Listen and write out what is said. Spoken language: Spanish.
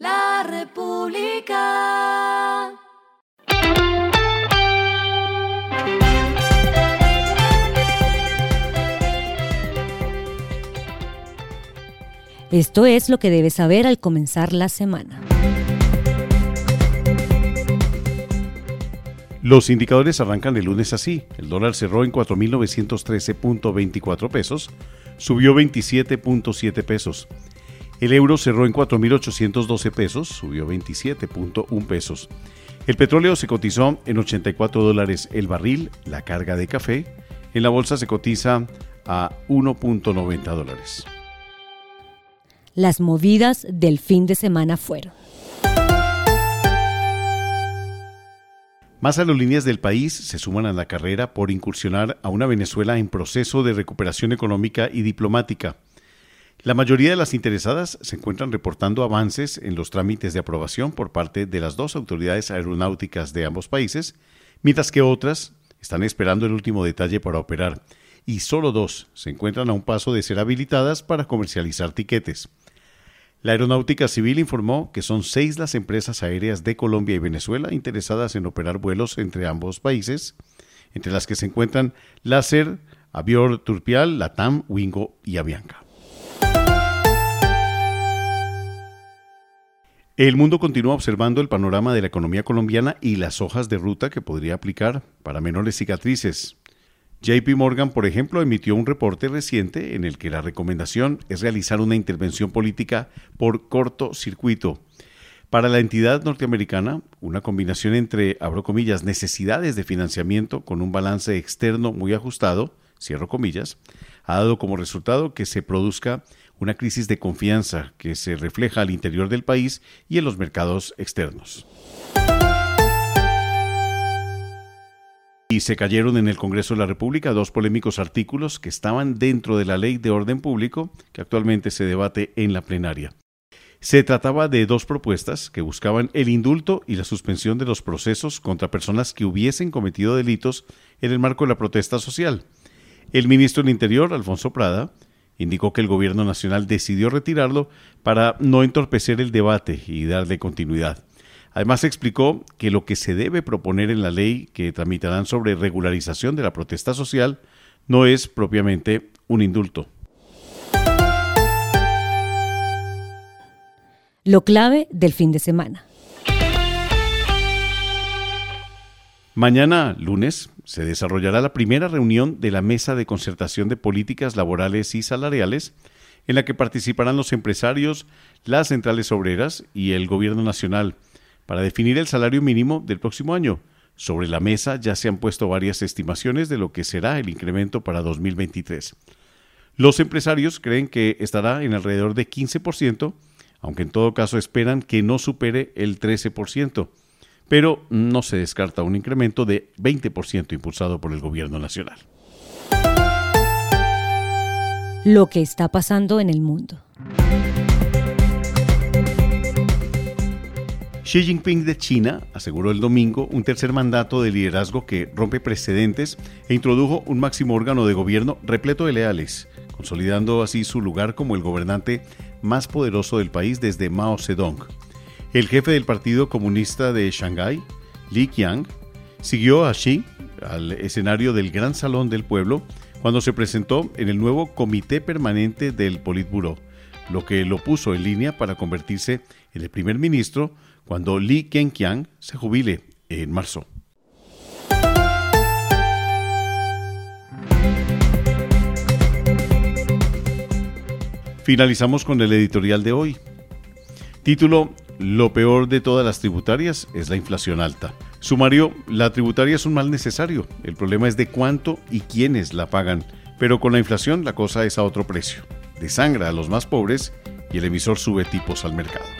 La República. Esto es lo que debes saber al comenzar la semana. Los indicadores arrancan el lunes así. El dólar cerró en 4.913.24 pesos, subió 27.7 pesos. El euro cerró en 4.812 pesos, subió 27.1 pesos. El petróleo se cotizó en 84 dólares el barril, la carga de café. En la bolsa se cotiza a 1.90 dólares. Las movidas del fin de semana fueron. Más aerolíneas del país se suman a la carrera por incursionar a una Venezuela en proceso de recuperación económica y diplomática. La mayoría de las interesadas se encuentran reportando avances en los trámites de aprobación por parte de las dos autoridades aeronáuticas de ambos países, mientras que otras están esperando el último detalle para operar, y solo dos se encuentran a un paso de ser habilitadas para comercializar tiquetes. La Aeronáutica Civil informó que son seis las empresas aéreas de Colombia y Venezuela interesadas en operar vuelos entre ambos países, entre las que se encuentran Láser, Avior Turpial, Latam, Wingo y Avianca. El mundo continúa observando el panorama de la economía colombiana y las hojas de ruta que podría aplicar para menores cicatrices. JP Morgan, por ejemplo, emitió un reporte reciente en el que la recomendación es realizar una intervención política por cortocircuito. Para la entidad norteamericana, una combinación entre, abro comillas, necesidades de financiamiento con un balance externo muy ajustado, cierro comillas, ha dado como resultado que se produzca una crisis de confianza que se refleja al interior del país y en los mercados externos. Y se cayeron en el Congreso de la República dos polémicos artículos que estaban dentro de la Ley de Orden Público que actualmente se debate en la plenaria. Se trataba de dos propuestas que buscaban el indulto y la suspensión de los procesos contra personas que hubiesen cometido delitos en el marco de la protesta social. El ministro del Interior, Alfonso Prada, indicó que el gobierno nacional decidió retirarlo para no entorpecer el debate y darle continuidad. Además explicó que lo que se debe proponer en la ley que tramitarán sobre regularización de la protesta social no es propiamente un indulto. Lo clave del fin de semana. Mañana, lunes, se desarrollará la primera reunión de la Mesa de Concertación de Políticas Laborales y Salariales, en la que participarán los empresarios, las centrales obreras y el Gobierno Nacional para definir el salario mínimo del próximo año. Sobre la mesa ya se han puesto varias estimaciones de lo que será el incremento para 2023. Los empresarios creen que estará en alrededor de 15%, aunque en todo caso esperan que no supere el 13%, pero no se descarta un incremento de 20% impulsado por el gobierno nacional. Lo que está pasando en el mundo. Xi Jinping de China aseguró el domingo un tercer mandato de liderazgo que rompe precedentes e introdujo un máximo órgano de gobierno repleto de leales, consolidando así su lugar como el gobernante más poderoso del país desde Mao Zedong. El jefe del Partido Comunista de Shanghái, Li Qiang, siguió a Xi al escenario del Gran Salón del Pueblo cuando se presentó en el nuevo Comité Permanente del Politburo, lo que lo puso en línea para convertirse en el primer ministro cuando Li Kenqiang se jubile en marzo. Finalizamos con el editorial de hoy. Título, Lo peor de todas las tributarias es la inflación alta. Sumario, la tributaria es un mal necesario. El problema es de cuánto y quiénes la pagan. Pero con la inflación la cosa es a otro precio. Desangra a los más pobres y el emisor sube tipos al mercado.